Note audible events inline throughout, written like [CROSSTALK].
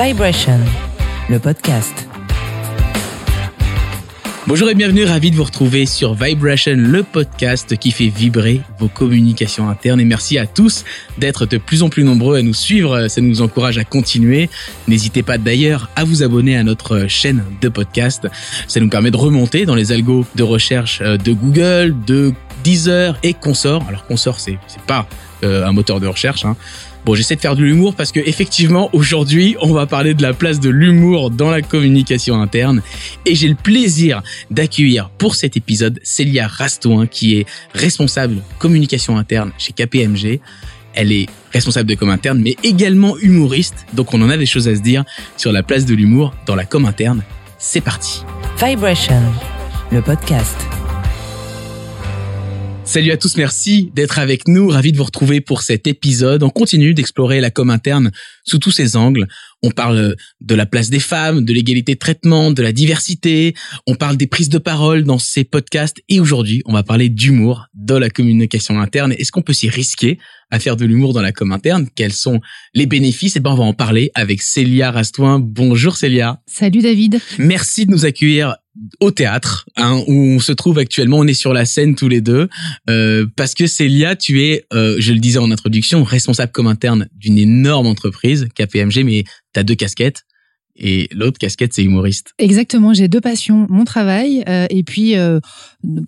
Vibration, le podcast. Bonjour et bienvenue, ravi de vous retrouver sur Vibration, le podcast qui fait vibrer vos communications internes. Et merci à tous d'être de plus en plus nombreux à nous suivre, ça nous encourage à continuer. N'hésitez pas d'ailleurs à vous abonner à notre chaîne de podcast. Ça nous permet de remonter dans les algos de recherche euh, de Google, de Deezer et Consort. Alors Consort, c'est pas euh, un moteur de recherche. Hein. Bon, j'essaie de faire de l'humour parce que effectivement, aujourd'hui, on va parler de la place de l'humour dans la communication interne. Et j'ai le plaisir d'accueillir pour cet épisode Célia Rastouin, qui est responsable communication interne chez KPMG. Elle est responsable de com interne, mais également humoriste. Donc, on en a des choses à se dire sur la place de l'humour dans la com interne. C'est parti. Vibration, le podcast. Salut à tous, merci d'être avec nous. Ravi de vous retrouver pour cet épisode. On continue d'explorer la com interne sous tous ses angles. On parle de la place des femmes, de l'égalité de traitement, de la diversité. On parle des prises de parole dans ces podcasts. Et aujourd'hui, on va parler d'humour dans la communication interne. Est-ce qu'on peut s'y risquer à faire de l'humour dans la com interne? Quels sont les bénéfices? Et ben, on va en parler avec Célia Rastouin. Bonjour Célia. Salut David. Merci de nous accueillir au théâtre hein, où on se trouve actuellement. On est sur la scène tous les deux euh, parce que Célia, tu es, euh, je le disais en introduction, responsable comme interne d'une énorme entreprise KPMG, mais tu as deux casquettes. Et l'autre casquette, c'est humoriste. Exactement, j'ai deux passions, mon travail euh, et puis euh,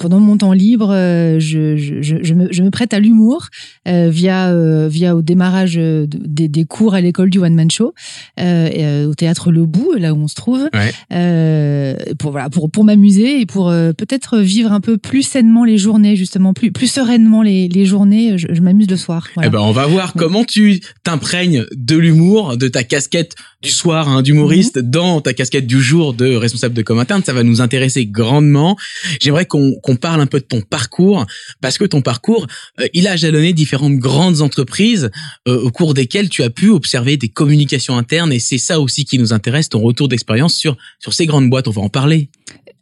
pendant mon temps libre, euh, je, je, je, me, je me prête à l'humour euh, via euh, via au démarrage de- des, des cours à l'école du one man show, euh, et, euh, au théâtre Le Bout, là où on se trouve, Ouais. euh, pour voilà pour pour m'amuser et pour euh, peut-être vivre un peu plus sainement les journées justement, plus plus sereinement les, les journées. Je, je m'amuse le soir. Voilà. Eh ben, on va voir comment tu t'imprègnes de l'humour, de ta casquette du soir hein, d'humoriste dans ta casquette du jour de responsable de com interne. Ça va nous intéresser grandement. J'aimerais qu'on qu'on parle un peu de ton parcours parce que ton parcours, euh, il a jalonné différentes grandes entreprises euh, au cours desquelles tu as pu observer des communications internes et c'est ça aussi qui nous intéresse, ton retour d'expérience sur sur ces grandes boîtes. On va en parler.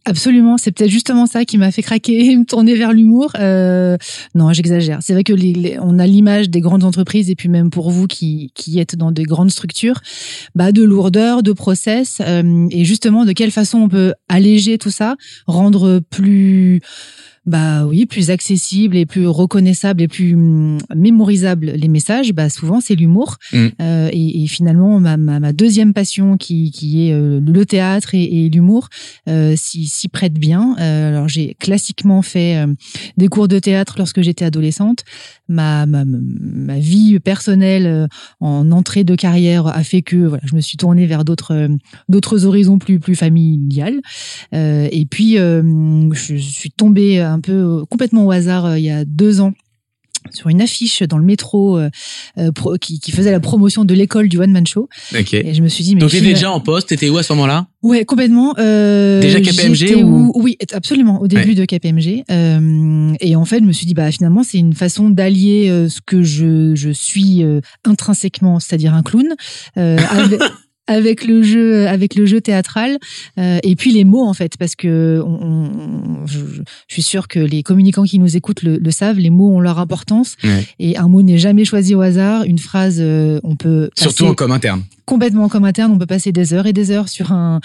Absolument, c'est peut-être justement ça qui m'a fait craquer et me tourner vers l'humour. Euh, non, j'exagère. C'est vrai que on a l'image des grandes entreprises et puis même pour vous qui, qui êtes dans des grandes structures, bah de lourdeur, de process euh, et justement de quelle façon on peut alléger tout ça, rendre plus bah oui, plus accessible et plus reconnaissable et plus hum, mémorisable les messages, bah souvent c'est l'humour. Mm. Euh, et, et finalement ma, ma, ma deuxième passion qui, qui est euh, le théâtre et, et l'humour euh, s'y prête bien. Alors j'ai classiquement fait des cours de théâtre lorsque j'étais adolescente. Ma, ma, ma vie personnelle en entrée de carrière a fait que voilà, je me suis tournée vers d'autres d'autres horizons plus plus familiales. Et puis je suis tombée un peu euh, complètement au hasard euh, il y a deux ans sur une affiche dans le métro euh, pro- qui, qui faisait la promotion de l'école du one man show et je me suis dit mais Donc t'étais va- déjà en poste. T'étais où à ce moment-là? Ouais, complètement. Euh, Déjà KPMG ou- où- Oui, absolument, au début de KPMG. Euh, et en fait, je me suis dit, bah finalement, c'est une façon d'allier ce que je, je suis intrinsèquement, c'est-à-dire un clown, avec, [LAUGHS] avec le jeu, avec le jeu théâtral, euh, et puis les mots en fait, parce que on, on- je, je- suis sûre que les communicants qui nous écoutent le, le savent, les mots ont leur importance, Ouais. et un mot n'est jamais choisi au hasard. Une phrase, euh, on peut Surtout passer- en com interne. complètement comme interne, on peut passer des heures et des heures sur un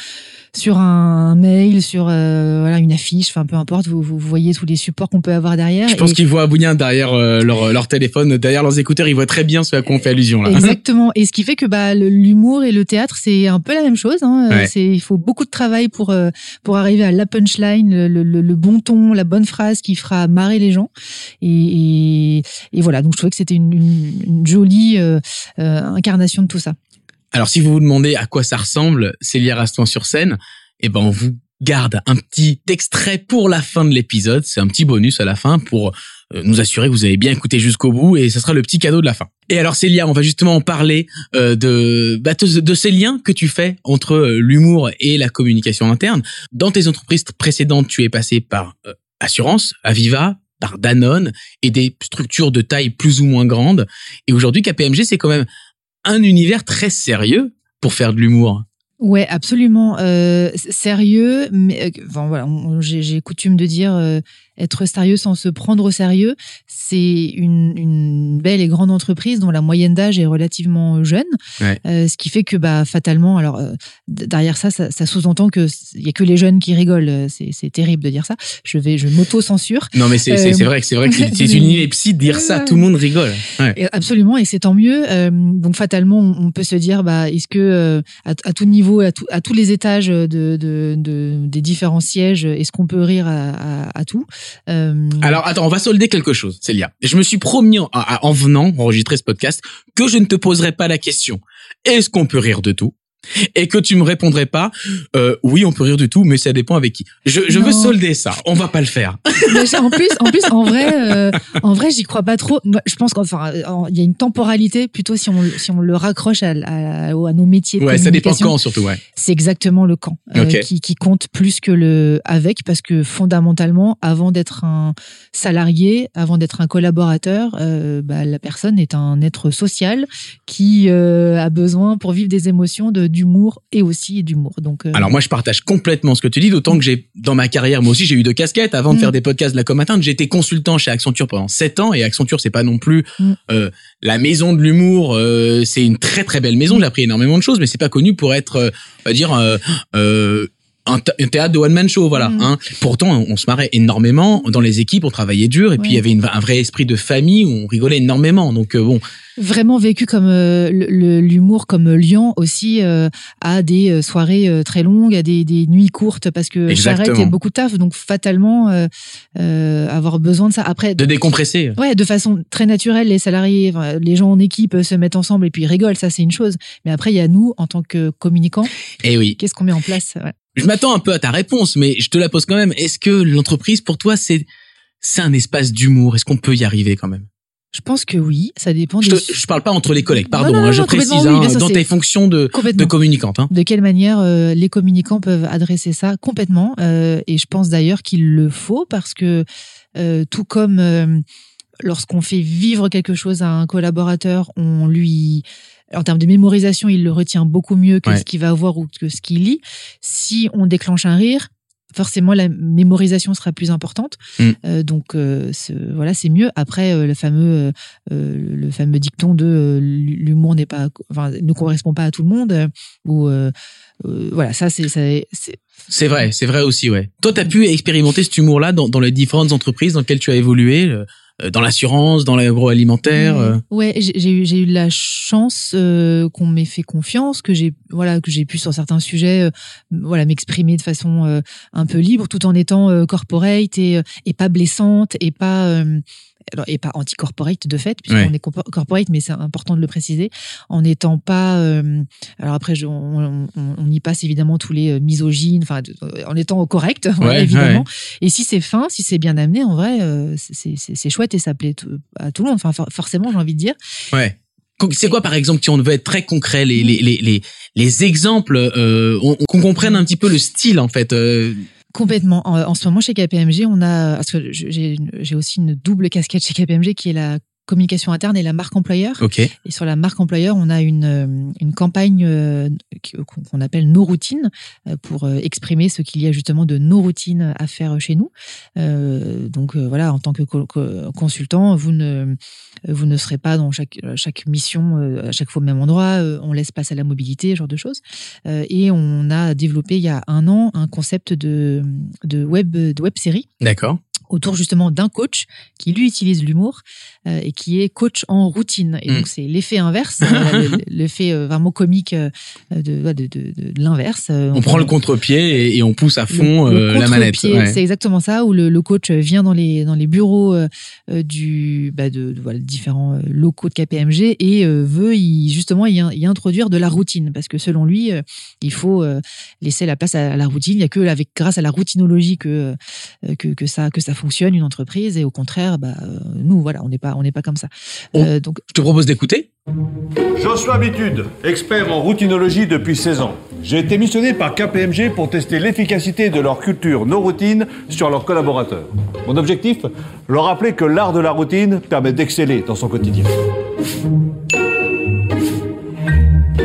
sur un mail, sur euh, voilà une affiche, enfin peu importe, vous, vous voyez tous les supports qu'on peut avoir derrière. Je pense Et- qu'ils voient bien derrière euh, leur, leur téléphone, derrière leurs écouteurs, ils voient très bien ce à quoi on fait allusion là. [LAUGHS] Exactement. Et ce qui fait que bah l'humour et le théâtre c'est un peu la même chose. Hein. Euh, Ouais. C'est il faut beaucoup de travail pour euh, pour arriver à la punchline, le, le- le- bon ton, la bonne phrase qui fera marrer les gens. Et, et, et voilà. Donc je trouvais que c'était une, une, une jolie euh, euh, incarnation de tout ça. Alors si vous vous demandez à quoi ça ressemble, Célia Raston sur scène, eh ben on vous garde un petit extrait pour la fin de l'épisode. C'est un petit bonus à la fin pour euh, nous assurer que vous avez bien écouté jusqu'au bout et ce sera le petit cadeau de la fin. Et alors Célia, on va justement en parler euh, de, bah, de ces liens que tu fais entre euh, l'humour et la communication interne. Dans tes entreprises précédentes, tu es passé par Assurance, Aviva, par Danone et des structures de taille plus ou moins grande. Et aujourd'hui, KPMG, c'est quand même un univers très sérieux pour faire de l'humour. Ouais, absolument. Euh, sérieux, mais euh, voilà, j'ai coutume de dire euh, être sérieux sans se prendre au sérieux, c'est une, une belle et grande entreprise dont la moyenne d'âge est relativement jeune, Ouais. Euh, ce qui fait que bah fatalement, alors euh, derrière ça, ça, ça sous-entend que il y a que les jeunes qui rigolent. Euh, C'est terrible de dire ça. Je vais, je m'auto-censure. Non, mais c'est Euh, vrai que c'est vrai que c'est [LAUGHS] une ineptie de dire ça. Tout le monde rigole. Ouais. Absolument, et c'est tant mieux. Donc fatalement, on peut se dire, bah, est-ce que à, à tout niveau, à, tout- à tous les étages de, de, de- des différents sièges, est-ce qu'on peut rire à tout? Euh, Alors attends, on va solder quelque chose, Célia. Je me suis promis en, venant enregistrer ce podcast que je ne te poserai pas la question est-ce qu'on peut rire de tout? Et que tu me répondrais pas euh, oui on peut rire de tout mais ça dépend avec qui. Je, je veux solder ça. On va pas le faire. [LAUGHS] En plus, en plus, en vrai, euh, en vrai, j'y crois pas trop. Je pense qu'enfin, euh, il y a une temporalité plutôt si on si on le raccroche à, à, à nos métiers Ouais, ça dépend quand surtout. Ouais. C'est exactement le quand euh, qui, qui compte plus que le avec parce que fondamentalement, avant d'être un salarié, avant d'être un collaborateur, bah, la personne est un être social qui a besoin pour vivre des émotions de d'humour et aussi d'humour. Donc euh, Alors moi je partage complètement ce que tu dis, d'autant que j'ai dans ma carrière moi aussi j'ai eu deux casquettes. Avant de Mm. faire des podcasts de la com atteinte, j'étais consultant chez Accenture pendant sept ans et Accenture c'est pas non plus Mm. euh, la maison de l'humour. euh, c'est une très très belle maison. J'ai appris énormément de choses, mais c'est pas connu pour être, on va dire. Un, th- un théâtre de one man show voilà Mm. hein. pourtant on, on se marrait énormément dans les équipes on travaillait dur et puis il y avait une- un vrai esprit de famille où on rigolait énormément donc euh, bon vraiment vécu comme euh, l'humour comme Lyon aussi euh, a des soirées très longues, a des, des nuits courtes parce que Exactement. j'arrête, il y a beaucoup de taf, donc fatalement euh, euh, avoir besoin de ça. Après, de décompresser Ouais, de façon très naturelle, les salariés, enfin, les gens en équipe se mettent ensemble et puis rigolent, ça c'est une chose. Mais après, il y a nous, en tant que communicants, et oui qu'est-ce qu'on met en place? Ouais. Je m'attends un peu à ta réponse, mais je te la pose quand même. Est-ce que l'entreprise, pour toi, c'est c'est un espace d'humour? Est-ce qu'on peut y arriver quand même? Je pense que oui, ça dépend je, te, je parle pas entre les collègues, pardon. Non, non, hein, je précise oui, hein, dans tes fonctions de, de communicante. Hein. De quelle manière euh, les communicants peuvent adresser ça? Complètement euh, Et je pense d'ailleurs qu'il le faut parce que euh, tout comme euh, lorsqu'on fait vivre quelque chose à un collaborateur, on lui en termes de mémorisation, il le retient beaucoup mieux que Ouais. ce qu'il va voir ou que ce qu'il lit. Si on déclenche un rire, forcément la mémorisation sera plus importante. Mm. Euh, donc euh, voilà, c'est mieux. Après euh, le fameux euh, le fameux dicton de l'humour n'est pas enfin ne correspond pas à tout le monde ou voilà, ça c'est c'est C'est vrai, c'est vrai aussi, ouais. Toi, tu as pu expérimenter cet humour-là dans, dans les différentes entreprises dans lesquelles tu as évolué, dans l'assurance, dans l'agroalimentaire. euh. Ouais, j'ai j'ai eu j'ai eu de la chance euh, qu'on m'ait fait confiance, que j'ai voilà que j'ai pu sur certains sujets euh, voilà m'exprimer de façon euh, un peu libre, tout en étant euh, corporate et euh, et pas blessante et pas euh, alors, et pas anti-corporate de fait, puisqu'on Ouais. est corpo- corporate, mais c'est important de le préciser, en n'étant pas. euh, alors après, je- on, on- on y passe évidemment tous les euh, misogynes, enfin, euh, en étant correct, [LAUGHS] Ouais, évidemment. Et si c'est fin, si c'est bien amené, en vrai, euh, c'est- chouette et ça plaît à tout le monde. Enfin, for- forcément, j'ai envie de dire. Ouais. C'est quoi, par exemple, si on veut être très concret, les, les, les, les, les exemples, euh, on- qu'on comprenne un petit peu le style, en fait. Complètement. En, ce moment, chez KPMG, on a, parce que j'ai aussi une double casquette chez KPMG qui est la communication interne et la marque employeur. Et sur la marque employeur, on a une, euh, une campagne euh, qui- qu'on appelle Nos routines euh, pour euh, exprimer ce qu'il y a justement de nos routines à faire chez nous. Euh, donc euh, voilà, en tant que co- co- consultant, vous ne, vous ne serez pas dans chaque, chaque mission euh, à chaque fois au même endroit. euh, On laisse place à la mobilité, ce genre de choses. Euh, Et on a développé il y a un an un concept de, de web de web série D'accord. Autour justement d'un coach qui lui utilise l'humour euh, et qui est coach en routine. Et Mm. donc c'est l'effet inverse, le- l'effet euh, vraiment comique euh, de, de, de, de- l'inverse. Euh, On prend le contre-pied et, et on pousse à fond le- le la manette. Ouais. C'est exactement ça, où le, le coach vient dans les, dans les bureaux du, bah de, de- voilà, différents locaux de KPMG et veut y, justement y, y introduire de la routine. Parce que selon lui, il faut euh, laisser la place à la routine. Il n'y a que avec, grâce à la routinologie que, que, que, ça, que ça fonctionne, une entreprise. Et au contraire, bah, euh, nous, voilà, on n'est pas, on n'est pas comme ça. Euh, donc, Je te propose d'écouter. Joshua Bitude, expert en routinologie depuis 16 ans. J'ai été missionné par KPMG pour tester l'efficacité de leur culture nos routines sur leurs collaborateurs. Mon objectif? Leur rappeler que l'art de la routine permet d'exceller dans son quotidien.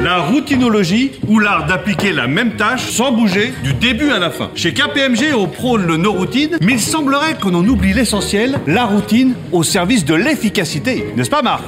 La routinologie ou l'art d'appliquer la même tâche sans bouger du début à la fin. Chez KPMG, on prône le no-routine, mais il semblerait qu'on en oublie l'essentiel, la routine au service de l'efficacité. N'est-ce pas, Marc?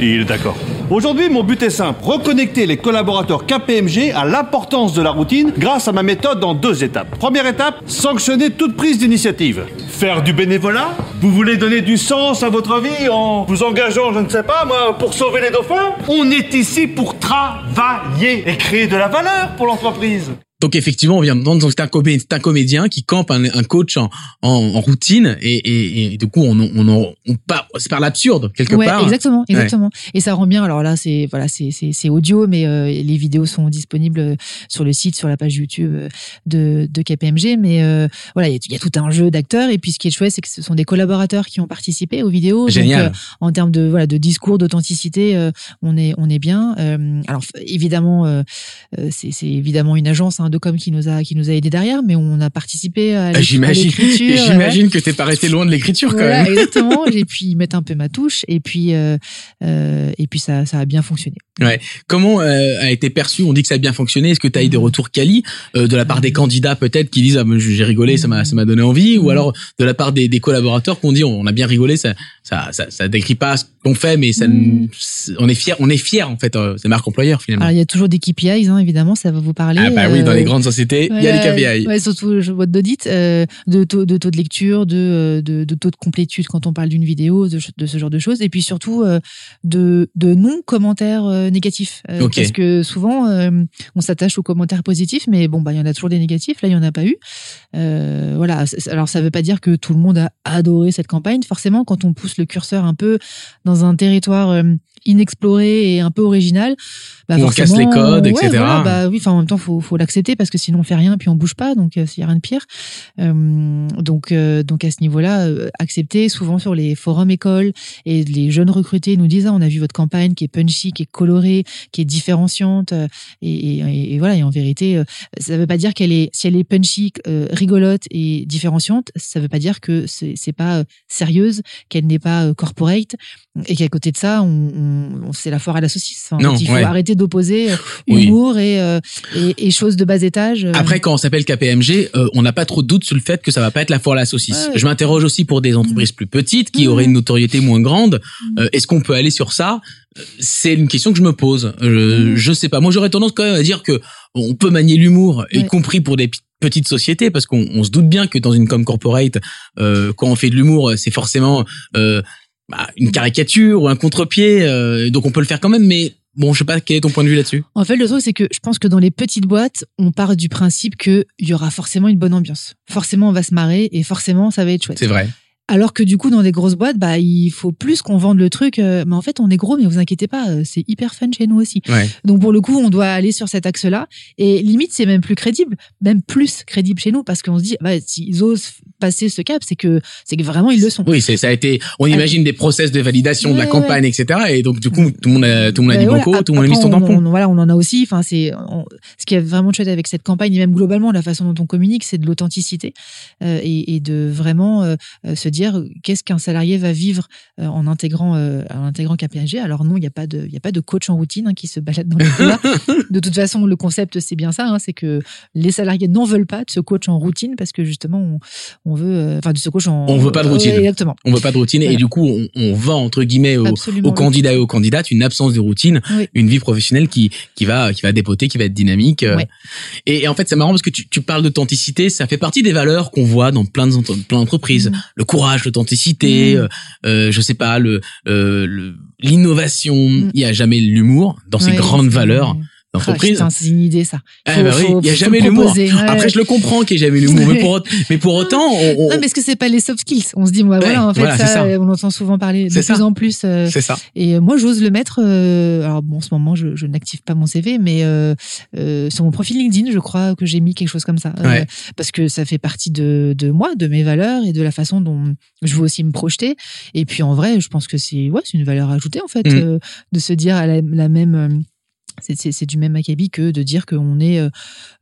Il est d'accord. Aujourd'hui, mon but est simple reconnecter les collaborateurs KPMG à l'importance de la routine grâce à ma méthode en deux étapes. Première étape, sanctionner toute prise d'initiative. Faire du bénévolat Vous voulez donner du sens à votre vie en vous engageant, je ne sais pas moi, pour sauver les dauphins? On est ici pour travailler et créer de la valeur pour l'entreprise. Donc effectivement, on vient donc c'est un, comé- c'est un comédien qui campe un, un coach en, en, en routine et, et, et du coup on on, on, on part c'est par l'absurde quelque ouais, part. exactement, exactement. Et ça rend bien. Alors là, c'est voilà, c'est c'est audio, mais euh, les vidéos sont disponibles euh, sur le site, sur la page YouTube euh, de de KPMG. Mais euh, voilà, il y, a- il y a tout un jeu d'acteurs. Et puis ce qui est chouette, c'est que ce sont des collaborateurs qui ont participé aux vidéos. Génial. Donc, euh, en termes de voilà de discours, d'authenticité, on est on est bien. Alors évidemment, c'est c'est évidemment une agence hein, de com qui nous a qui nous a aidé derrière, mais on a participé à Ah, l'é- à J'imagine, l'écriture. ouais. j'imagine que t'es pas resté loin de l'écriture quand Voilà, même. [LAUGHS] exactement. J'ai pu mettre un peu ma touche et puis euh, euh, et puis ça ça a bien fonctionné. Comment euh, a été perçu On dit que ça a bien fonctionné. Est-ce que tu as eu des retours quali euh, de la part des candidats peut-être qui disent ah, j'ai rigolé, ça m'a ça m'a donné envie, ou alors de la part des, des collaborateurs qui ont dit on a bien rigolé, ça ça ça, ça décrit pas qu'on fait, mais ça Mm. on est fier, on est fier en fait. euh, C'est marque employeur finalement. Alors il y a toujours des KPIs hein, évidemment, ça va vous parler. Ah bah oui, dans Euh, les grandes sociétés, il y a des voilà, KPI. Ouais, surtout je boîte d'audit, euh, de, taux, de taux de lecture, de, de, de taux de complétude quand on parle d'une vidéo, de, de ce genre de choses, et puis surtout euh, de, de non-commentaires euh, négatifs. Parce que souvent, on s'attache aux commentaires positifs, mais bon, bah il y en a toujours des négatifs, là il n'y en a pas eu. Voilà, alors ça ne veut pas dire que tout le monde a adoré cette campagne. Forcément, quand on pousse le curseur un peu dans un territoire euh, inexploré et un peu original, bah on casse les codes, ouais, etc. voilà, bah oui, enfin en même temps, faut, faut l'accepter parce que sinon on fait rien puis on bouge pas, donc euh, s'il y a rien de pire. Euh, donc, euh, donc à ce niveau-là, euh, accepter. Souvent sur les forums écoles et les jeunes recrutés nous disent ah, on a vu votre campagne qui est punchy, qui est colorée, qui est différenciante, euh, et, et- et voilà. Et en vérité, euh, ça veut pas dire qu'elle est, si elle est punchy, euh, rigolote et différenciante, ça veut pas dire que c'est c'est pas sérieuse, qu'elle n'est pas corporate, et qu'à côté de ça, on, on- on- c'est la foire à la saucisse. Enfin, Non, il faut ouais. arrêter d'opposer euh, Oui. humour et, euh, et, et choses de bas étage. euh, Après, quand on s'appelle KPMG, euh, on n'a pas trop de doute sur le fait que ça va pas être la foire à la saucisse. Ouais. Je m'interroge aussi pour des entreprises plus petites qui Mhm. auraient une notoriété moins grande. Mhm. Euh, Est-ce qu'on peut aller sur ça? Euh, C'est une question que je me pose. Euh, Mhm. Je sais pas. Moi, j'aurais tendance quand même à dire que on peut manier l'humour, y compris pour des petites sociétés, parce qu'on on se doute bien que dans une com corporate, euh, quand on fait de l'humour, c'est forcément euh, bah, une caricature ou un contre-pied. euh, donc on peut le faire quand même, mais bon, je sais pas quel est ton point de vue là-dessus? En fait, le truc, c'est que je pense que dans les petites boîtes, on part du principe qu'il y aura forcément une bonne ambiance. Forcément, on va se marrer et forcément, ça va être chouette. C'est vrai. Alors que du coup, dans des grosses boîtes, bah, il faut plus qu'on vende le truc. euh, mais en fait, on est gros, mais vous inquiétez pas, euh, c'est hyper fun chez nous aussi. Ouais. Donc pour le coup, on doit aller sur cet axe-là. Et limite, c'est même plus crédible, même plus crédible chez nous, parce qu'on se dit, bah, s'ils osent passer ce cap, c'est que c'est que vraiment ils le sont. Oui, ça a été. On imagine des process de validation de la campagne, etc. Et donc du coup, tout le monde a, tout le monde a Ben dit voilà. banco, tout le monde a mis son on- tampon. on- voilà, on en a aussi. Enfin, c'est ce qui est vraiment chouette avec cette campagne et même globalement la façon dont on communique, c'est de l'authenticité euh, et, et de vraiment euh, se dire qu'est-ce qu'un salarié va vivre euh, en intégrant euh, en intégrant KPMG. Alors non, il n'y a pas de il y a pas de coach en routine hein, qui se balade dans les [LAUGHS] de toute façon, le concept c'est bien ça, hein, c'est que les salariés n'en veulent pas de ce coach en routine parce que justement on, on veut euh, enfin de ce coach en On veut pas de routine. Ouais, exactement. On veut pas de routine et du coup, on, on vend entre guillemets aux, candidats et aux candidates une absence de routine, Oui. une vie professionnelle qui qui va qui va dépoter, qui va être dynamique. euh. Et, et en fait, c'est marrant parce que tu, tu parles d'authenticité, ça fait partie des valeurs qu'on voit dans plein de plein d'entreprises. Mm. Le courage, l'authenticité, Mm. euh, je sais pas, le euh, l'innovation. Mm. Il y a jamais l'humour dans ces grandes valeurs d'entreprise. c'est une idée ça. Ah bah oui, il y a jamais l'humour. ouais. Après, je le comprends qu'il y a jamais l'humour, mais pour [LAUGHS] mais pour autant, on, on- Non, mais est-ce que c'est pas les soft skills? On se dit, moi, voilà, Ouais, en fait, voilà, ça, on entend souvent parler de plus ça. en plus. euh, c'est ça. et euh, moi, j'ose le mettre. euh, alors, bon, en ce moment, je, je n'active pas mon CV, mais euh, euh, sur mon profil LinkedIn, je crois que j'ai mis quelque chose comme ça. Ouais. parce que ça fait partie de, de moi, de mes valeurs et de la façon dont je veux aussi me projeter. Et puis, en vrai, je pense que c'est ouais, c'est une valeur ajoutée, en fait, Mm. euh, de se dire à la, la même. C'est- du même acabit que de dire qu'on est euh,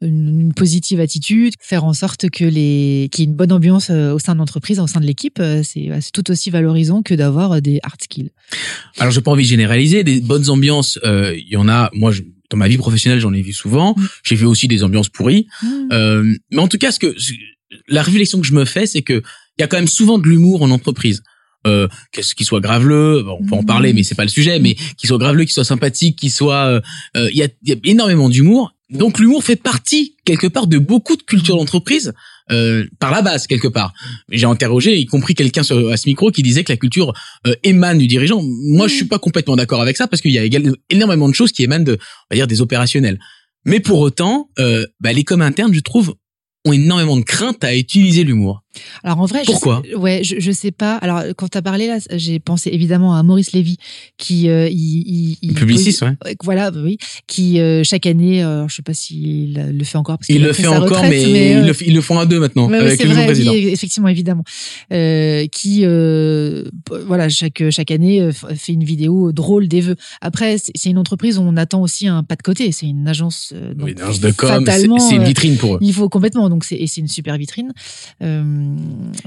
une, une positive attitude, faire en sorte que les qu'il y ait une bonne ambiance euh, au sein de l'entreprise, au sein de l'équipe. euh, C'est c'est tout aussi valorisant que d'avoir des hard skills. Alors, j'ai pas envie de généraliser. Des bonnes ambiances, euh, il y en a. Moi, je- dans ma vie professionnelle, j'en ai vu souvent. Mm. J'ai vu aussi des ambiances pourries. Euh, mais en tout cas, ce que la réflexion que je me fais, c'est que il y a quand même souvent de l'humour en entreprise. Euh, qu'est-ce qu'il soit graveleux, on peut en Mhm. parler, mais c'est pas le sujet. Mais qu'il soit graveleux, qu'il soit sympathique, qu'il soit, euh, euh, il y, a, y a énormément d'humour. Donc l'humour fait partie quelque part de beaucoup de cultures d'entreprise euh, par la base quelque part. J'ai interrogé, y compris quelqu'un sur à ce micro qui disait que la culture euh, émane du dirigeant. Moi, je suis pas complètement d'accord avec ça parce qu'il y a énormément de choses qui émanent de, on va dire, des opérationnels. Mais pour autant, euh, bah, les coms internes, je trouve, ont énormément de crainte à utiliser l'humour. Alors en vrai, je Pourquoi? sais- Ouais, je, je sais pas. Alors quand tu as parlé là, j'ai pensé évidemment à Maurice Lévy qui euh, il, il, il Publiciste, ouais. Ouais, Voilà, bah oui, qui euh, chaque année, euh, je sais pas s'il le fait encore parce Il qu'il le fait encore, retraite, mais, euh, ils, le, f- ils le font à deux maintenant ouais, avec c'est le vrai, président. oui, effectivement, évidemment. Euh, qui, voilà, chaque chaque année fait une vidéo drôle des vœux. Après, c'est une entreprise où on attend aussi un pas de côté. C'est une agence. donc, Oui, une agence de com, c'est une vitrine pour eux. il faut complètement. Donc c'est et c'est une super vitrine. Euh,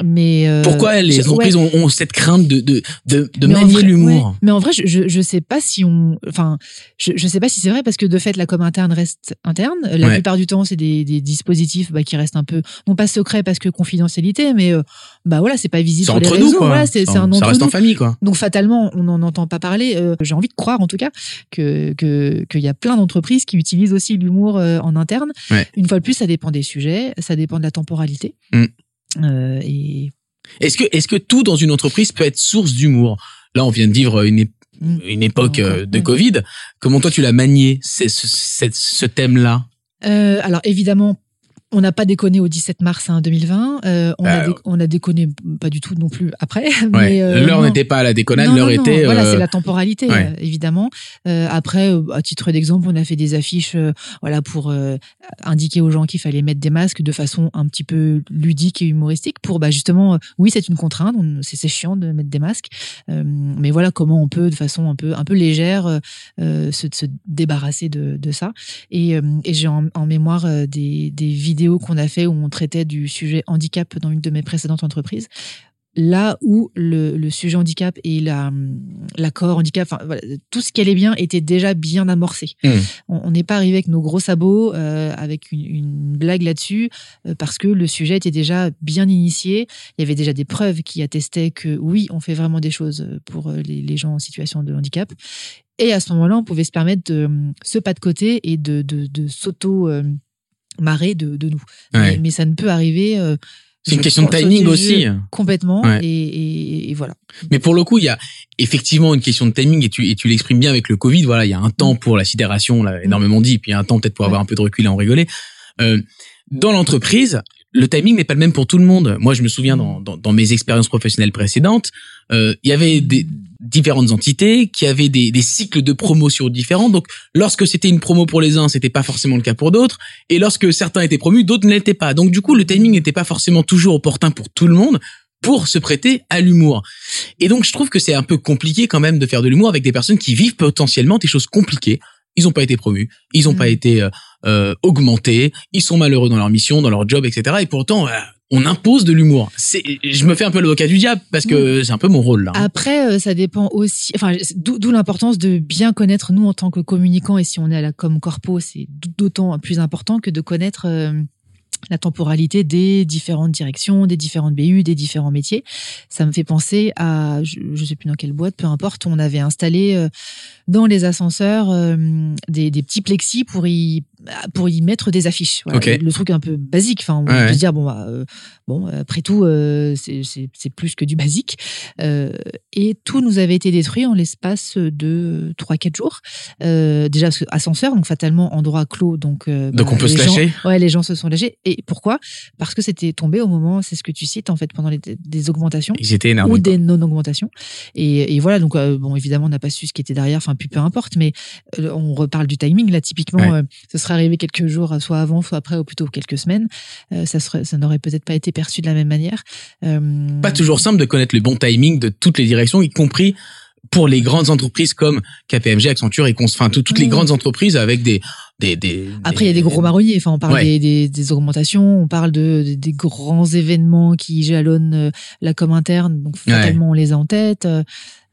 mais euh, Pourquoi les je- entreprises ouais. ont, ont cette crainte de de de, en manier l'humour ouais. Mais en vrai, je, je, je sais pas si on, enfin, je, je sais pas si c'est vrai parce que de fait, la com interne reste interne. La Ouais. plupart du temps, c'est des, des dispositifs bah, qui restent un peu, non pas secrets parce que confidentialité, mais euh, bah voilà, c'est pas visible C'est sur les entre réseaux. nous, quoi. Voilà, c'est Ça- c'est un ça entre reste en nous. famille, quoi. Donc fatalement, on n'en entend pas parler. Euh, J'ai envie de croire, en tout cas, que que- qu'il y a plein d'entreprises qui utilisent aussi l'humour euh, en interne. Une fois de plus, ça dépend des sujets, ça dépend de la temporalité. Mm. Euh, et Est-ce que, est-ce que tout dans une entreprise peut être source d'humour? Là, on vient de vivre une, ép- Mm. une époque euh, de. Covid. Comment toi, tu l'as manié, ce, cette- ce thème-là? Euh, alors évidemment, on n'a pas déconné au 17 mars hein, 2020. Euh, on, a Euh, on a déconné pas du tout non plus après. [LAUGHS] Ouais. Mais, euh, L'heure n'était pas à la déconnade, l'heure était. Voilà, euh, c'est la temporalité, ouais. euh, évidemment. Euh, après, à titre d'exemple, on a fait des affiches, voilà, pour euh, indiquer aux gens qu'il fallait mettre des masques de façon un petit peu ludique et humoristique, pour bah justement, oui, c'est une contrainte, on- c'est c'est chiant de mettre des masques, euh, mais voilà comment on peut, de façon un peu un peu légère, se, se débarrasser de, de ça. Et, euh, et j'ai en, en mémoire des, des vidéos qu'on a fait où on traitait du sujet handicap dans une de mes précédentes entreprises là où le, le sujet handicap et la l'accord handicap, enfin, voilà, tout ce qui allait bien était déjà bien amorcé. Mm. On n'est pas arrivé avec nos gros sabots, euh, avec une, une blague là-dessus, euh, parce que le sujet était déjà bien initié. Il y avait déjà des preuves qui attestaient que oui, on fait vraiment des choses pour euh, les, les gens en situation de handicap. Et à ce moment-là, on pouvait se permettre de ce pas de côté et de, de, de s'auto euh, marrer de, de nous. Ouais. Mais, mais ça ne peut arriver. euh, C'est une question de timing au aussi. Complètement. Ouais. Et, et- et voilà. Mais pour le coup, il y a effectivement une question de timing et tu, et tu l'exprimes bien avec le Covid. Voilà, il y a un temps pour la sidération, on l'a énormément dit, puis il y a un temps peut-être pour avoir un peu de recul et en rigoler. Euh, dans l'entreprise, le timing n'est pas le même pour tout le monde. Moi, je me souviens dans, dans, dans mes expériences professionnelles précédentes, euh, il y avait des différentes entités qui avaient des, des cycles de promotion différents. Donc, lorsque c'était une promo pour les uns, c'était pas forcément le cas pour d'autres. Et lorsque certains étaient promus, d'autres ne l'étaient pas. Donc, du coup, le timing n'était pas forcément toujours opportun pour tout le monde pour se prêter à l'humour. Et donc, je trouve que c'est un peu compliqué quand même de faire de l'humour avec des personnes qui vivent potentiellement des choses compliquées. Ils n'ont pas été promus, ils n'ont Mm. pas été euh, euh, augmentés, ils sont malheureux dans leur mission, dans leur job, etc. Et pourtant, euh, on impose de l'humour. C'est, je me fais un peu l'avocat du diable parce que c'est un peu mon rôle là. hein. Après, euh, ça dépend aussi. Enfin, d'où l'importance de bien connaître nous en tant que communicants. Et si on est à la com corpo, c'est d'autant plus important que de connaître euh, la temporalité des différentes directions, des différentes BU, des différents métiers. Ça me fait penser à, je, je sais plus dans quelle boîte, peu importe, on avait installé euh, dans les ascenseurs euh, des, des petits plexis pour y pour y mettre des affiches. Voilà. Le truc un peu basique. Enfin, on Ouais, peut se dire bon, bah, euh, bon, après tout, euh, c'est- plus que du basique. Euh, et tout nous avait été détruit en l'espace de 3-4 jours. Déjà, parce que ascenseur, donc fatalement endroit clos, donc. euh, Donc on peut se gens- lâcher. Ouais, les gens se sont lâchés. Et pourquoi? Parce que c'était tombé au moment, c'est ce que tu cites en fait, pendant les, des augmentations Ils étaient énervés. ou des non-augmentations. Et, et voilà, donc bon, évidemment, on n'a pas su ce qui était derrière, enfin, puis peu importe, mais on reparle du timing. Là, typiquement, Ouais. ce serait arrivé quelques jours, soit avant, soit après, ou plutôt quelques semaines. Euh, ça serait, ça n'aurait peut-être pas été perçu de la même manière. Euh, Pas toujours simple de connaître le bon timing de toutes les directions, y compris pour les grandes entreprises comme KPMG, Accenture et enfin tout- toutes les grandes entreprises avec des des des. Après, il y a des gros marronniers. Enfin, on parle Ouais. des, des, des augmentations, on parle de, des- des grands événements qui jalonnent euh, la com interne. Donc, fatalement, on les a en tête. Euh,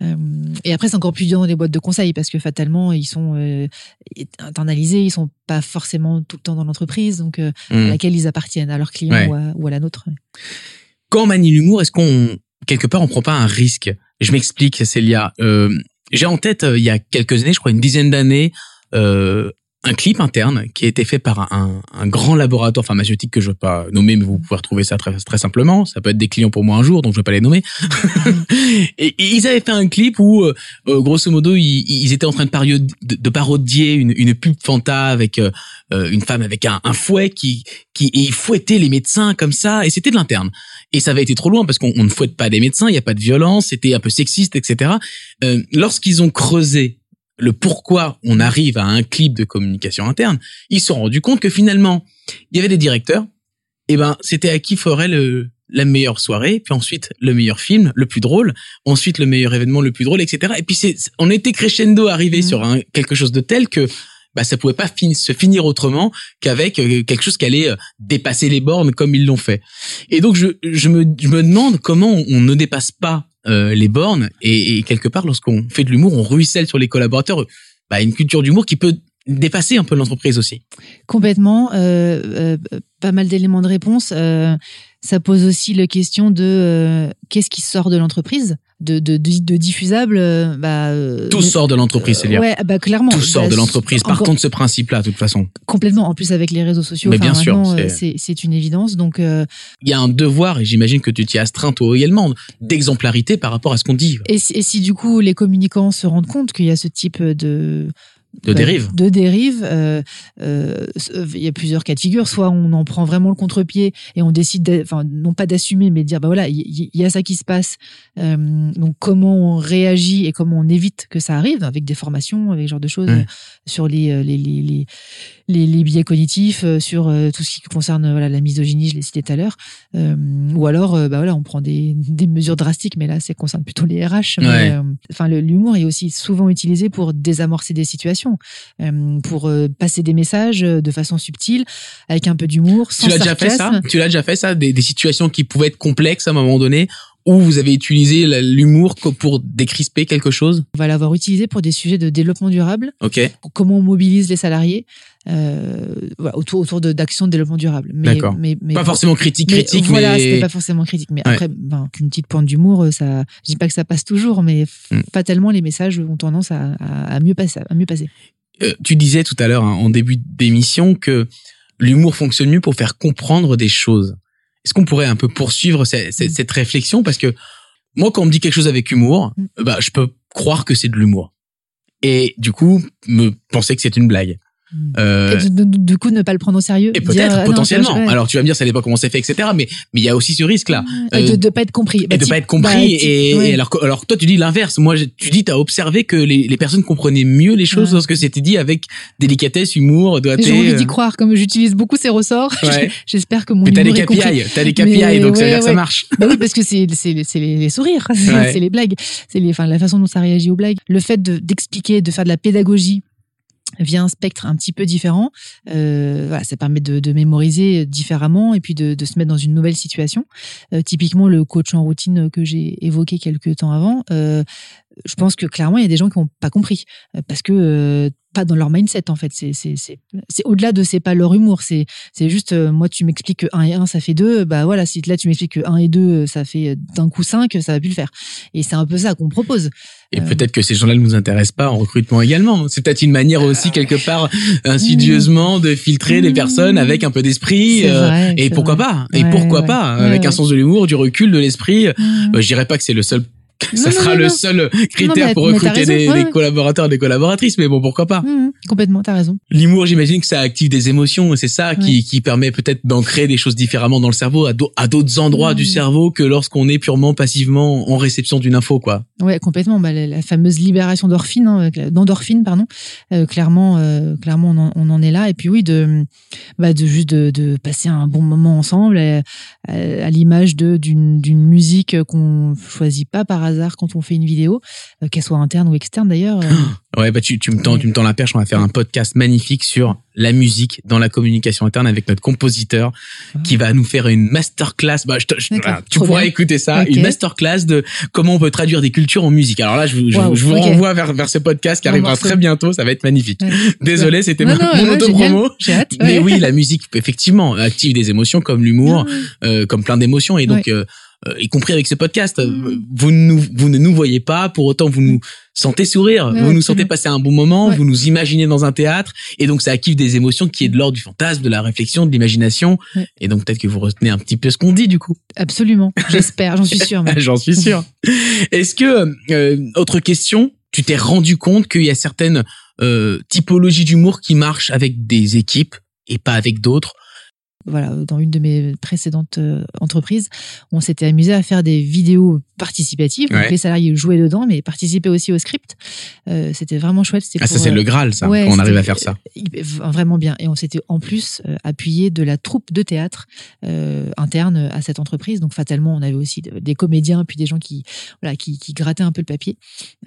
euh, et après, c'est encore plus dur dans les boîtes de conseil parce que fatalement, ils sont euh, internalisés, ils sont pas forcément tout le temps dans l'entreprise, donc euh, à Mm. laquelle ils appartiennent, à leurs clients Ouais. ou, à, ou à la nôtre. Quand on manie l'humour, est-ce qu'on quelque part on prend pas un risque? Je m'explique, Célia. Euh, J'ai en tête euh, il y a quelques années, je crois une dizaine d'années, euh, un clip interne qui a été fait par un, un grand laboratoire pharmaceutique que je veux pas nommer, mais vous pouvez retrouver ça très, très simplement. Ça peut être des clients pour moi un jour, donc je vais pas les nommer. [LAUGHS] et, et ils avaient fait un clip où, euh, euh, grosso modo, ils, ils étaient en train de, pario- de, de parodier une, une pub Fanta avec euh, une femme avec un, un fouet qui, qui et ils fouettaient les médecins comme ça, et c'était de l'interne. Et ça avait été trop loin parce qu'on on ne fouette pas des médecins, il n'y a pas de violence, c'était un peu sexiste, etc. Euh, Lorsqu'ils ont creusé le pourquoi on arrive à un clip de communication interne, ils se sont rendus compte que finalement, il y avait des directeurs, et ben c'était à qui ferait le la meilleure soirée, puis ensuite le meilleur film, le plus drôle, ensuite le meilleur événement, le plus drôle, etc. Et puis c'est, on était crescendo arrivé Mhm. sur un, quelque chose de tel que bah ça pouvait pas fin- se finir autrement qu'avec euh, quelque chose qui allait euh, dépasser les bornes comme ils l'ont fait. Et donc je, je me je me demande comment on, ne dépasse pas euh, les bornes et, quelque part lorsqu'on fait de l'humour, on ruisselle sur les collaborateurs. Bah une culture d'humour qui peut dépasser un peu l'entreprise aussi. Complètement. euh, pas mal d'éléments de réponse. Ça pose aussi la question de qu'est-ce qui sort de l'entreprise, de, de, de, diffusable. euh, bah, euh, Tout mais- sort de l'entreprise, Célia. Ouais, bah clairement. Tout sort Bah, de l'entreprise. Par contre, ce principe-là, de toute façon, complètement. En plus avec les réseaux sociaux, Mais bien sûr, euh, c'est c'est une évidence. Donc euh, il y a un devoir, et j'imagine que tu t'y astreins toi également, d'exemplarité par rapport à ce qu'on dit. et si, et si du coup les communicants se rendent compte qu'il y a ce type de De dérive. de dérive, euh, euh, il y a plusieurs cas de figure. Soit on en prend vraiment le contre-pied et on décide, enfin non pas d'assumer, mais de dire bah voilà, il y, a ça qui se passe. Euh, donc comment on réagit et comment on évite que ça arrive avec des formations, avec ce genre de choses Ouais. sur les les, les, les les, les biais cognitifs, euh, sur euh, tout ce qui concerne voilà la misogynie, je l'ai cité tout à l'heure. Euh, ou alors bah voilà, on prend des, [LAUGHS] des mesures drastiques, mais là ça concerne plutôt les RH. Ouais. euh, Enfin l'humour est aussi souvent utilisé pour désamorcer des situations, euh, pour euh, passer des messages de façon subtile, avec un peu d'humour, sans Tu l'as déjà fait ça? Tu l'as déjà fait ça des, des situations qui pouvaient être complexes à un moment donné où vous avez utilisé l'humour pour décrisper quelque chose? On va l'avoir utilisé pour des sujets de développement durable, Ok. comment on mobilise les salariés euh, voilà, autour, autour d'actions de, développement durable. Mais, D'accord. mais, mais Pas forcément critique, mais critique, voilà, mais c'était pas forcément critique. Mais Ouais. après, ben, qu'une petite pointe d'humour, euh, ça, je dis pas que ça passe toujours, mais Mm. fatalement, les messages ont tendance à, à, à mieux passer, à mieux passer. Euh, tu disais tout à l'heure hein, en début d'émission que l'humour fonctionne mieux pour faire comprendre des choses. Est-ce qu'on pourrait un peu poursuivre cette, cette- cette réflexion? Parce que moi, quand on me dit quelque chose avec humour, Mm. bah, je peux croire que c'est de l'humour. Et du coup, me penser que c'est une blague. Euh, Et du- du coup, ne pas le prendre au sérieux. et peut-être, ah non, potentiellement. ouais. Alors, tu vas me dire, ça dépend comment c'est fait, etc. Mais mais il y a aussi ce risque-là. et euh, de ne pas être compris. Bah, et de type- pas être compris. bah, et, ouais. et alors, que- alors toi, tu dis l'inverse. Moi, tu dis, t'as observé que les, les personnes comprenaient mieux les choses Ouais. lorsque c'était dit avec délicatesse, humour, doigté. J'ai envie d'y euh, croire, comme j'utilise beaucoup ces ressorts. [LAUGHS] Ouais. J'espère que mon Mais t'as compris. KPI, t'as des KPI, Mais donc ça veut dire que ça marche. Bah oui, parce que c'est c'est les, les sourires, c'est les blagues, c'est les enfin la façon dont ça réagit aux blagues. Le fait de- d'expliquer, de faire de la pédagogie via un spectre un petit peu différent, euh, voilà, ça permet de, de mémoriser différemment et puis de, de se mettre dans une nouvelle situation. Euh, typiquement, le coach en routine que j'ai évoqué quelques temps avant, euh, je pense que clairement, il y a des gens qui n'ont pas compris euh, parce que euh, pas dans leur mindset en fait. C'est c'est c'est c'est au-delà de c'est pas leur humour. C'est c'est juste euh, moi tu m'expliques que 1 et 1 ça fait 2 bah voilà si là tu m'expliques que 1 et 2 ça fait d'un coup 5 ça va plus le faire. Et c'est un peu ça qu'on propose. Et Euh. peut-être que ces gens-là ne nous intéressent pas en recrutement également. C'est peut-être une manière aussi, quelque part, [LAUGHS] insidieusement, de filtrer des Mmh. personnes avec un peu d'esprit. Euh, et pourquoi vrai. pas Et Ouais, pourquoi ouais. pas Ouais, Avec un sens de l'humour, du recul, de l'esprit. Mmh. Euh, je dirais pas que c'est le seul. [LAUGHS] Ça Non, sera non, le non. seul critère mais- pour recruter des, ouais, des ouais. collaborateurs, des collaboratrices, mais bon, pourquoi pas Mmh, complètement, t'as raison. L'humour, j'imagine que ça active des émotions et c'est ça qui, Ouais. qui permet peut-être d'ancrer des choses différemment dans le cerveau à d'au- à d'autres endroits Mmh. du cerveau que lorsqu'on est purement passivement en réception d'une info, quoi. Ouais, complètement. Bah, la, la fameuse libération d'orphine, hein, d'endorphine, pardon. Euh, clairement, euh, clairement, on en, on en est là. Et puis oui, de, bah, de juste de, de passer un bon moment ensemble, euh, à, à l'image de d'une d'une musique qu'on choisit pas par hasard quand on fait une vidéo, euh, qu'elle soit interne ou externe d'ailleurs. euh, [GASPS] Ouais, bah tu, tu me tends, tu me tends la perche. On va faire un podcast magnifique sur la musique dans la communication interne avec notre compositeur qui va nous faire une masterclass. Bah, je te- je- D'accord, voilà, tu pourras bien. écouter ça, une masterclass de comment on peut traduire des cultures en musique. Alors là, je, vous- je, Wow, je vous ok. renvoie vers, vers ce podcast qui Bon arrivera très bientôt. Ça va être magnifique. ouais. [LAUGHS] Désolé, c'était mon, non, mon ouais, auto-promo. hâte. Mais ouais. oui, la musique, effectivement, active des émotions comme l'humour, euh, comme plein d'émotions. Et donc, euh, y compris avec ce podcast, euh, Mm. vous, nous, vous ne nous voyez pas, pour autant vous nous sentez sourire, Ouais, vous nous sentez passer un bon moment, Ouais. vous nous imaginez dans un théâtre, et donc ça active des émotions qui est de l'ordre du fantasme, de la réflexion, de l'imagination. Et donc peut-être que vous retenez un petit peu ce qu'on dit du coup. Absolument. J'espère. J'en suis même. [LAUGHS] J'en suis sûr. Est-ce que, euh, autre question, tu t'es rendu compte qu'il y a certaines euh, typologies d'humour qui marchent avec des équipes et pas avec d'autres? Voilà, dans une de mes précédentes euh, entreprises, on s'était amusé à faire des vidéos participatives. Donc les salariés jouaient dedans, mais participaient aussi au script. Euh, c'était vraiment chouette. C'était Ah ça c'est euh, le Graal ça, ouais, quand on arrive à faire ça. euh, Vraiment bien. Et on s'était en plus euh, appuyé de la troupe de théâtre euh, interne à cette entreprise. Donc fatalement, on avait aussi de- des comédiens, puis des gens qui, voilà, qui, qui grattaient un peu le papier.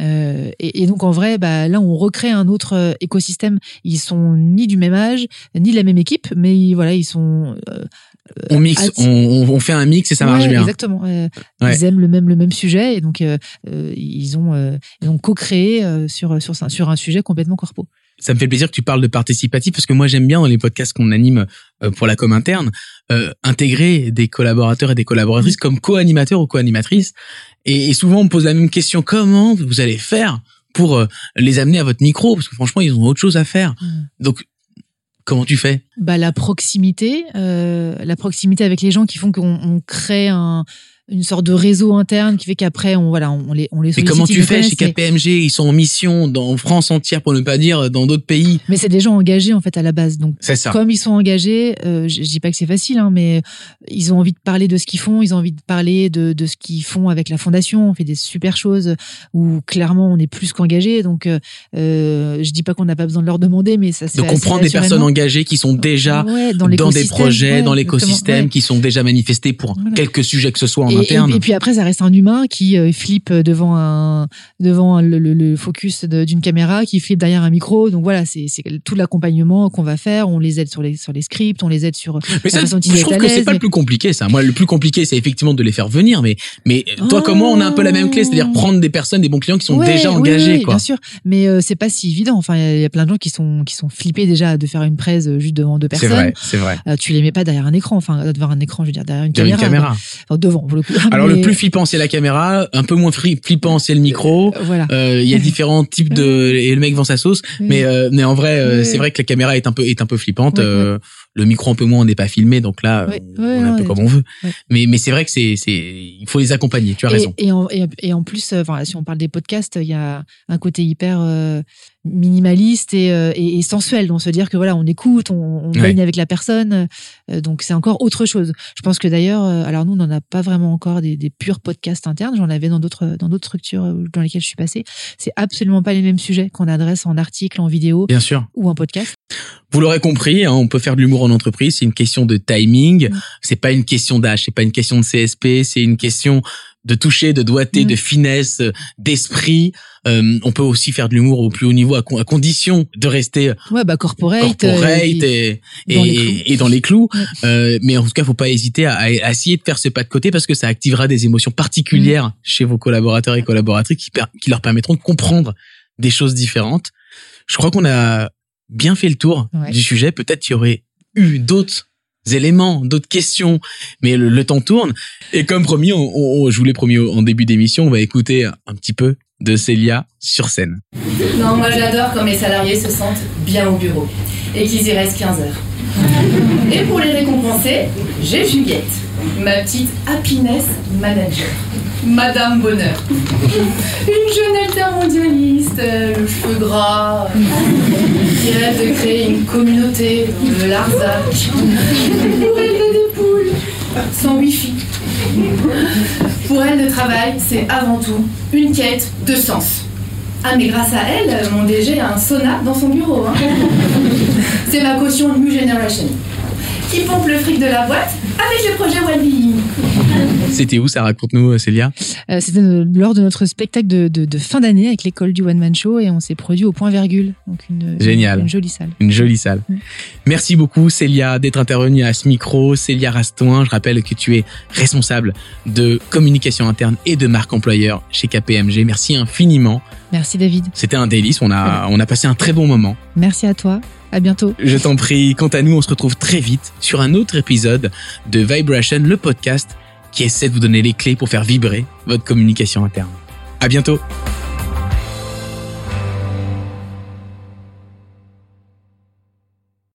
Euh, et, et donc en vrai, bah, là, on recrée un autre euh, écosystème. Ils sont ni du même âge, ni de la même équipe, mais voilà, ils sont. Euh, On mixe, on, fait un mix et ça marche bien. Exactement. Euh, Ouais. Ils aiment le même le même sujet et donc euh, euh, ils ont euh, ils ont co-créé euh, sur sur un- sur un sujet complètement corpo. Ça me fait plaisir que tu parles de participatif parce que moi j'aime bien dans les podcasts qu'on anime euh, pour la com interne euh, intégrer des collaborateurs et des collaboratrices comme co-animateurs ou co-animatrices. Et, et souvent on me pose la même question comment vous allez faire pour euh, les amener à votre micro? Parce que franchement ils ont autre chose à faire. Donc comment tu fais? Bah la proximité, euh, la proximité avec les gens qui font qu'on on crée un une sorte de réseau interne qui fait qu'après on voilà on les on les Mais comment tu fais chez KPMG Ils sont en mission dans France entière pour ne pas dire dans d'autres pays. mais c'est des gens engagés en fait à la base donc C'est ça. Comme ils sont engagés, euh, je, dis pas que c'est facile, hein, mais ils ont envie de parler de ce qu'ils font, ils ont envie de parler de, de ce qu'ils font avec la fondation. On fait des super choses où clairement on est plus qu'engagé. Donc, euh, euh, je dis pas qu'on n'a pas besoin de leur demander, mais ça se De comprendre des personnes engagées qui sont déjà Ouais, dans, des projets, ouais, dans l'écosystème, ouais. qui sont déjà manifestés pour Voilà. quelques sujets que ce soit en Et, interne. et- et puis après, ça reste un humain qui euh, flippe devant un devant le, le- le focus d'une caméra, qui flippe derrière un micro. Donc voilà, c'est c'est tout l'accompagnement qu'on va faire. On les aide sur les sur les scripts, on les aide sur mais ça, façon je trouve que c'est pas le plus compliqué, ça. Moi, le plus compliqué, c'est effectivement de les faire venir. Mais, mais toi, Oh. comme moi, on a un peu la même clé, c'est-à-dire prendre des personnes, des bons clients qui sont Ouais, déjà oui, engagés, oui, quoi. Bien sûr, mais euh, c'est pas si évident. Enfin, il y a- il y, a plein de gens qui sont qui sont flippés déjà de faire une presse euh, juste devant deux C'est personnes. vrai, c'est vrai. Euh, tu les mets pas derrière un écran, enfin devant un écran, je veux dire derrière une Derrière caméra. une caméra. Enfin, devant pour le coup. [LAUGHS] Alors, Mais, le plus flippant, c'est la caméra. Un peu moins flippant, c'est le micro. euh, voilà. Euh, Il y a différents [LAUGHS] types de et le mec vend sa sauce mais euh, mais en vrai euh, c'est vrai que la caméra est un peu est un peu flippante euh, le micro un peu moins on n'est pas filmé donc là Oui, on, oui, on est un peu comme on veut oui. mais mais c'est vrai que c'est c'est il faut les accompagner tu as Et, raison et, en, et, et en plus, euh, enfin, si on parle des podcasts, il y a un côté hyper euh, minimaliste et, euh, et, et sensuel. Donc, se dire que voilà, on écoute, on, on baigne avec la personne. euh, donc, c'est encore autre chose. Je pense que d'ailleurs, alors nous, on n'en a pas vraiment encore des, des purs podcasts internes. J'en avais dans d'autres dans d'autres structures dans lesquelles je suis passée. C'est absolument pas les mêmes sujets qu'on adresse en article, en vidéo bien sûr ou en podcast. Vous l'aurez compris, hein, on peut faire de l'humour en entreprise. C'est une question de timing. Mm. C'est pas une question d'âge. C'est pas une question de CSP. C'est une question de toucher, de doigté, Mm. de finesse, euh, d'esprit. Euh, on peut aussi faire de l'humour au plus haut niveau à, con- à condition de rester Ouais, bah corporate. corporate euh, et- et, dans et, les clous. et dans les clous. Ouais. Euh, mais en tout cas, faut pas hésiter à, à essayer de faire ce pas de côté parce que ça activera des émotions particulières Mm. chez vos collaborateurs et collaboratrices qui, qui leur permettront de comprendre des choses différentes. Je crois qu'on a bien fait le tour Ouais. du sujet. Peut-être qu'il y aurait eu d'autres éléments, d'autres questions, mais le, temps tourne. Et comme promis, je vous l'ai promis en début d'émission, on va écouter un petit peu de Célia sur scène. Non, moi j'adore quand mes salariés se sentent bien au bureau et qu'ils y restent 15 heures. Et pour les récompenser, j'ai Juliette, ma petite happiness manager, Madame Bonheur. Une jeune altermondialiste, le cheveu gras, qui rêve de créer une communauté le Larzac, pour élever des poules, sans wifi. Pour elle, le travail, c'est avant tout une quête de sens. Ah, mais grâce à elle, mon DG a un sauna dans son bureau. hein. C'est ma caution New Generation. Qui pompe le fric de la boîte avec le projet Wellbeing. C'était où ça? Raconte-nous, euh, Célia. Euh, C'était lors de notre spectacle de, de, de fin d'année avec l'école du One Man Show et on s'est produit au point virgule. Donc une, Génial. Une, une jolie salle. Une jolie salle. Merci beaucoup, Célia, d'être intervenue à ce micro. Célia Rastoin, je rappelle que tu es responsable de communication interne et de marque employeur chez KPMG. Merci infiniment. Merci David. C'était un délice. On a, on a passé un très bon moment. Merci à toi. À bientôt. Je t'en prie. Quant à nous, on se retrouve très vite sur un autre épisode de Vibration, le podcast qui essaie de vous donner les clés pour faire vibrer votre communication interne. À bientôt.